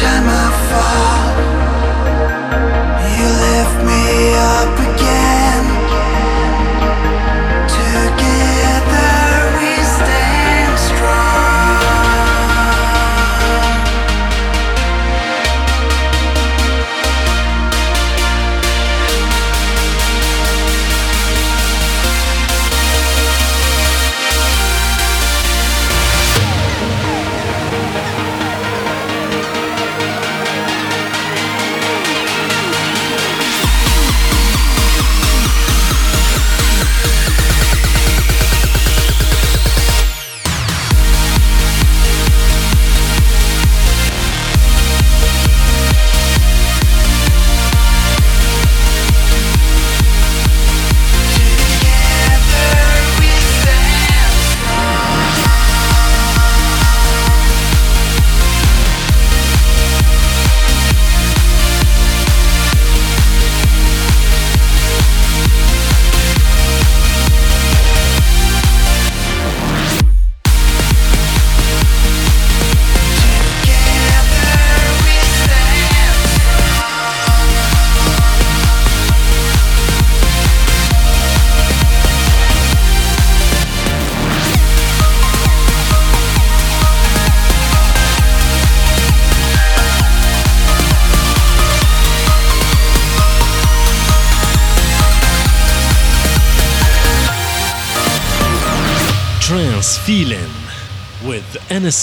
Time I fall, you lift me up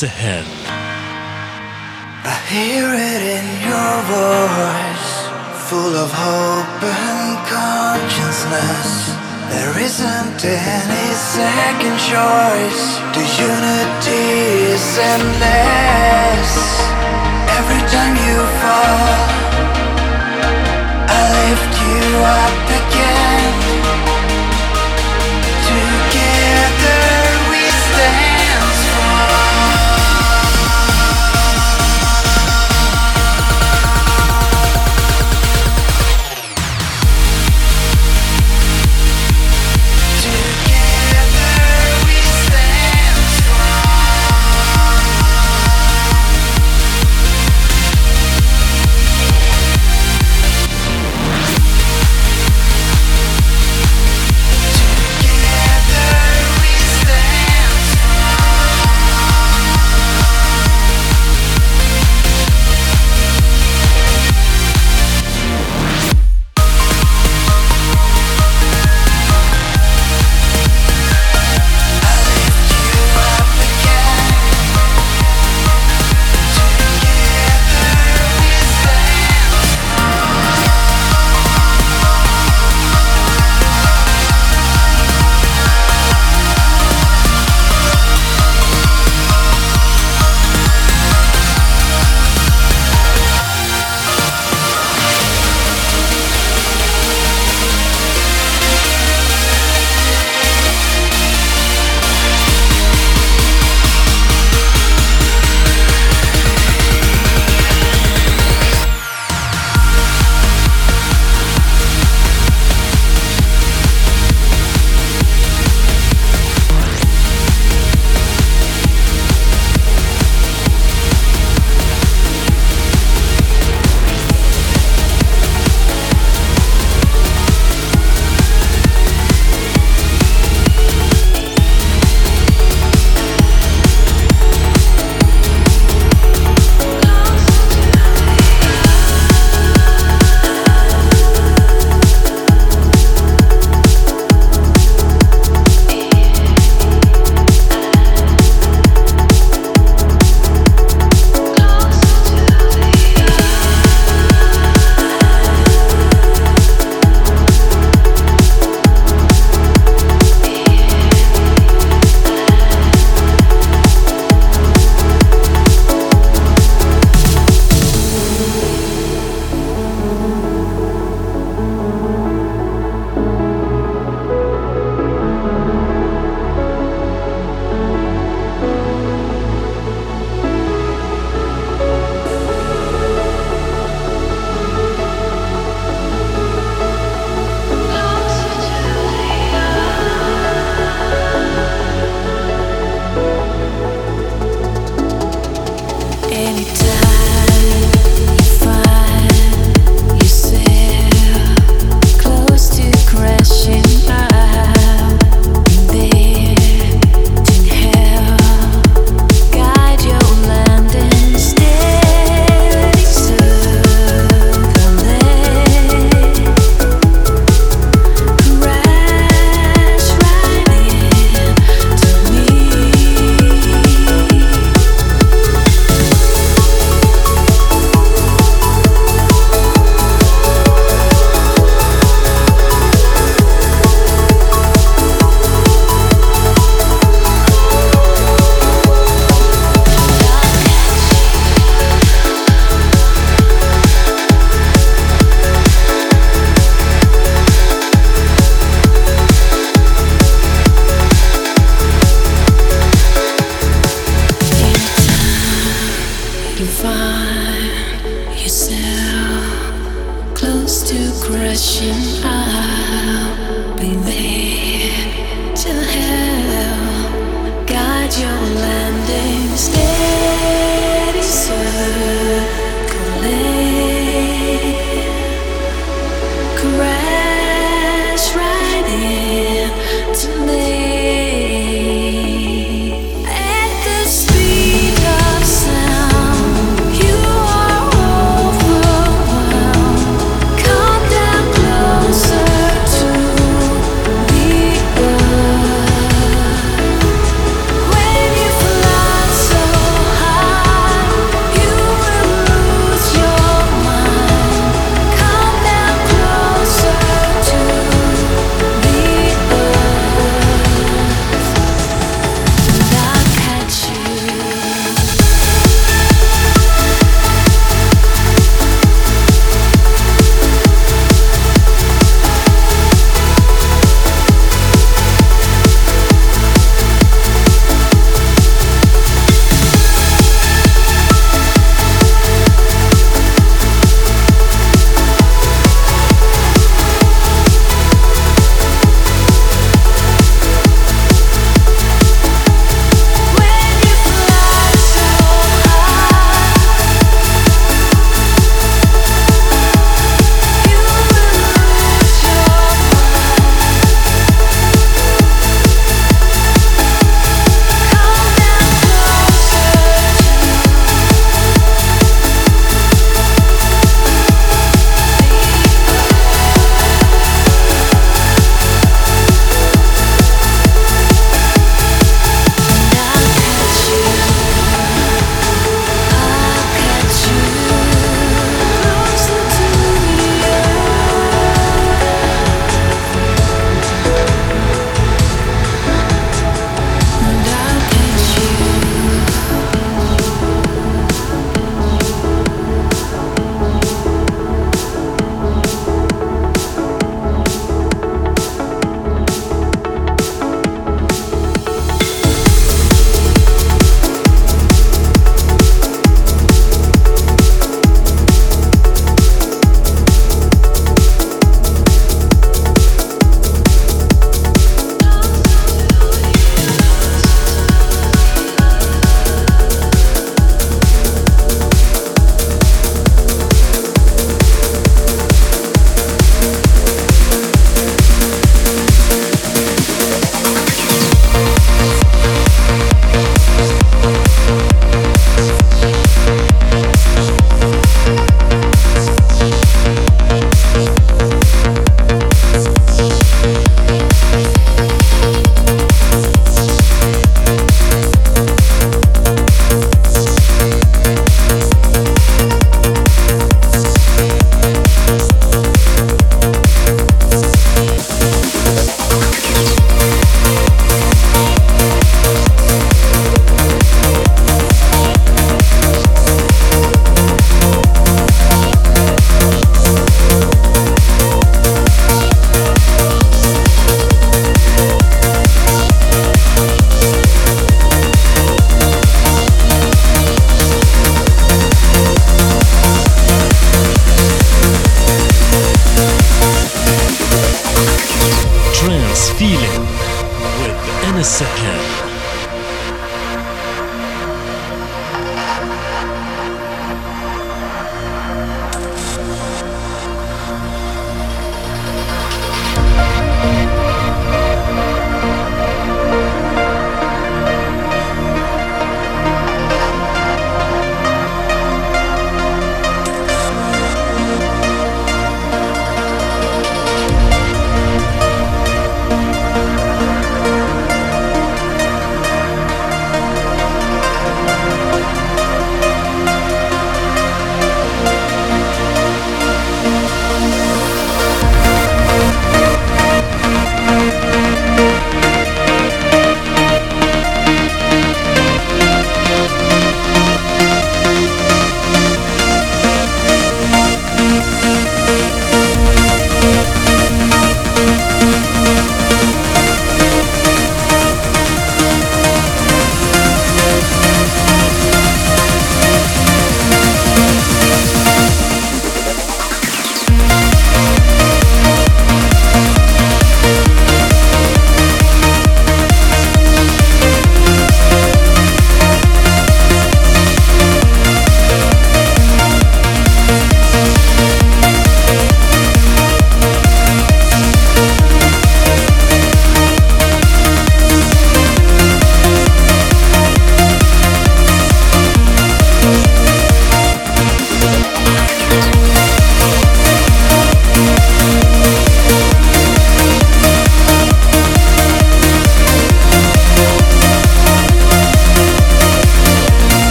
Sahel. I hear it in your voice, full of hope and consciousness. There isn't any second choice. The unity is endless. Every time you fall, I lift you up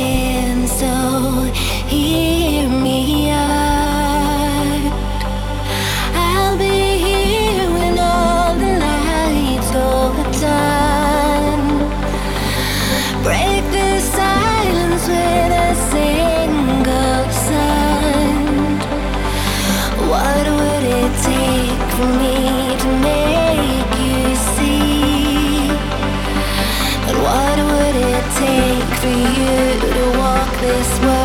in, so hear me. this world.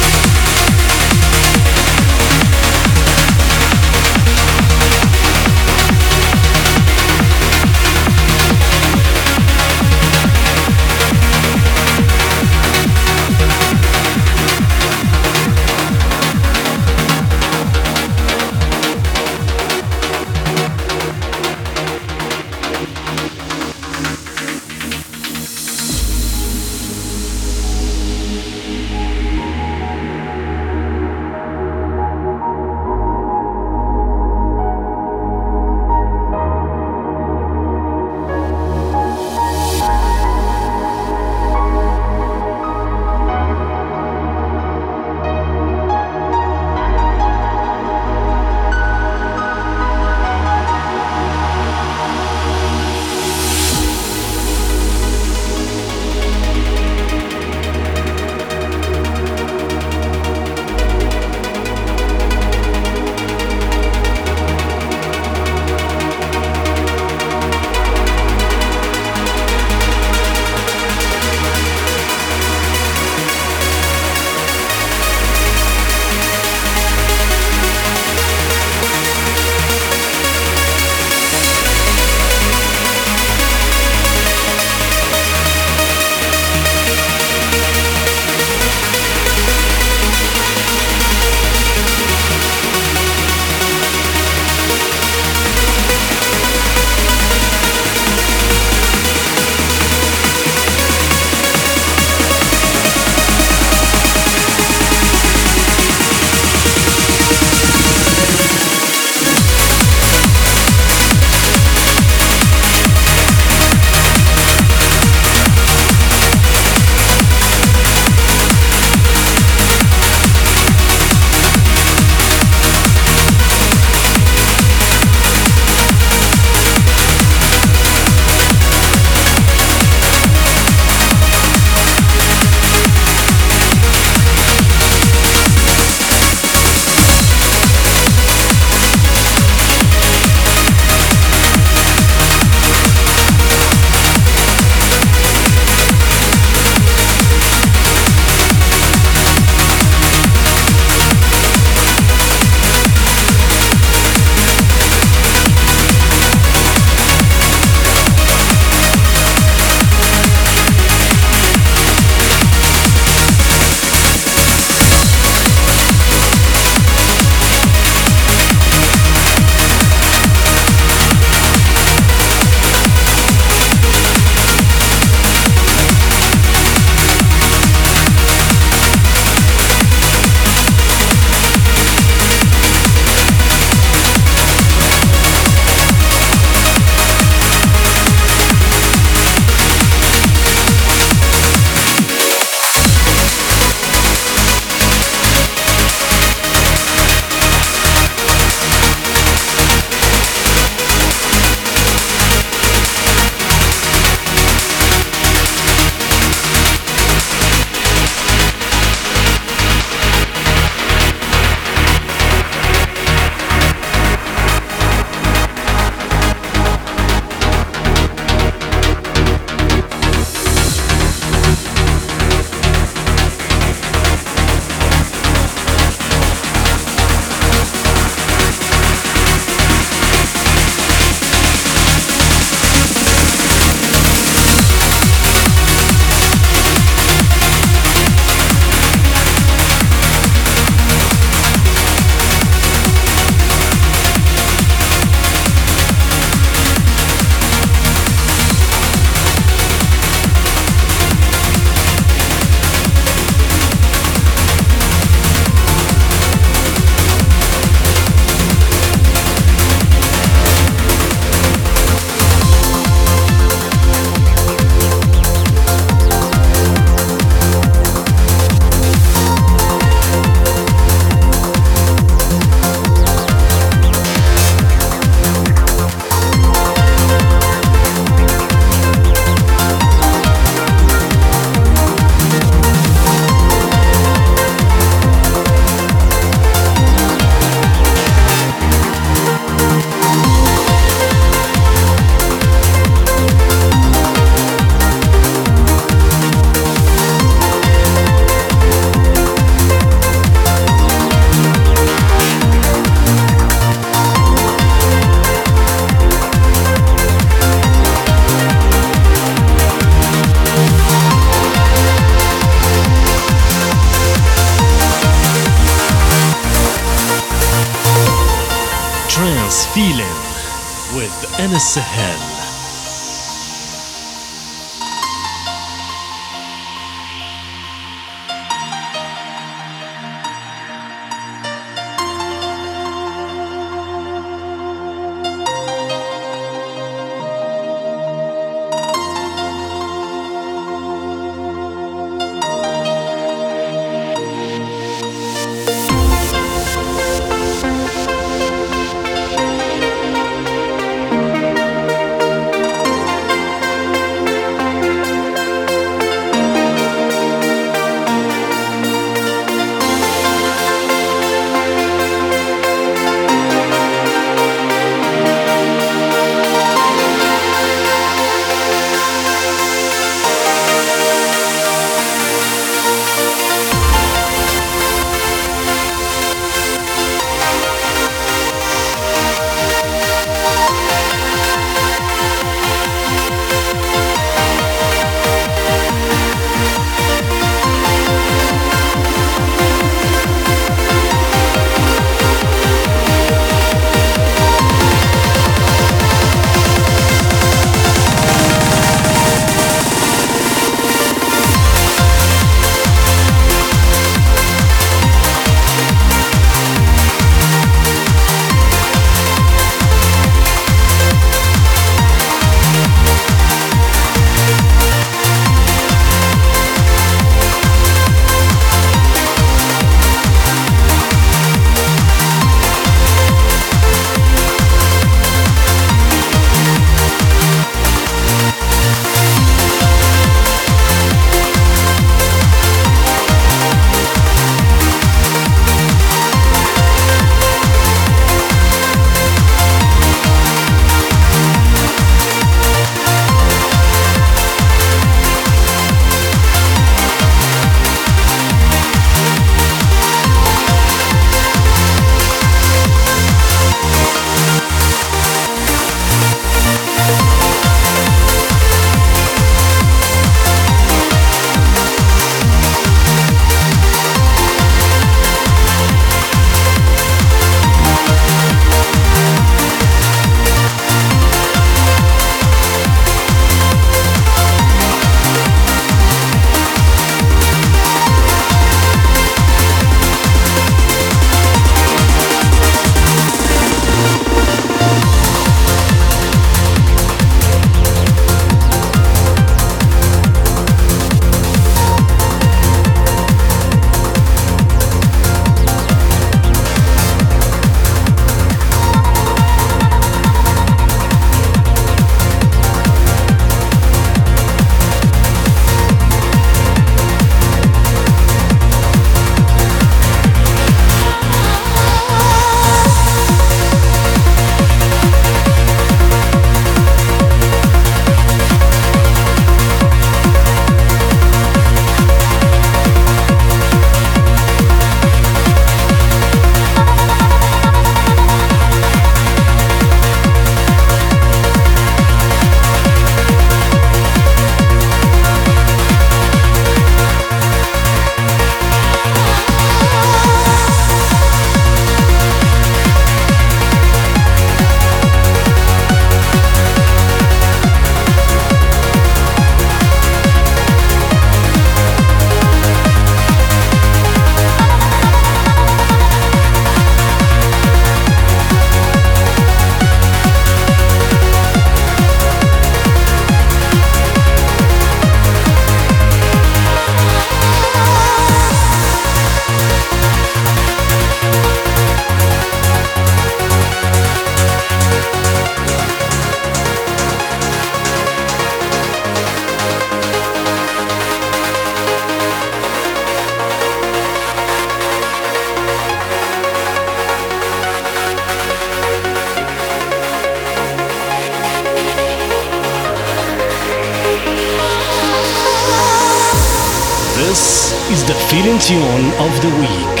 Tune of the week.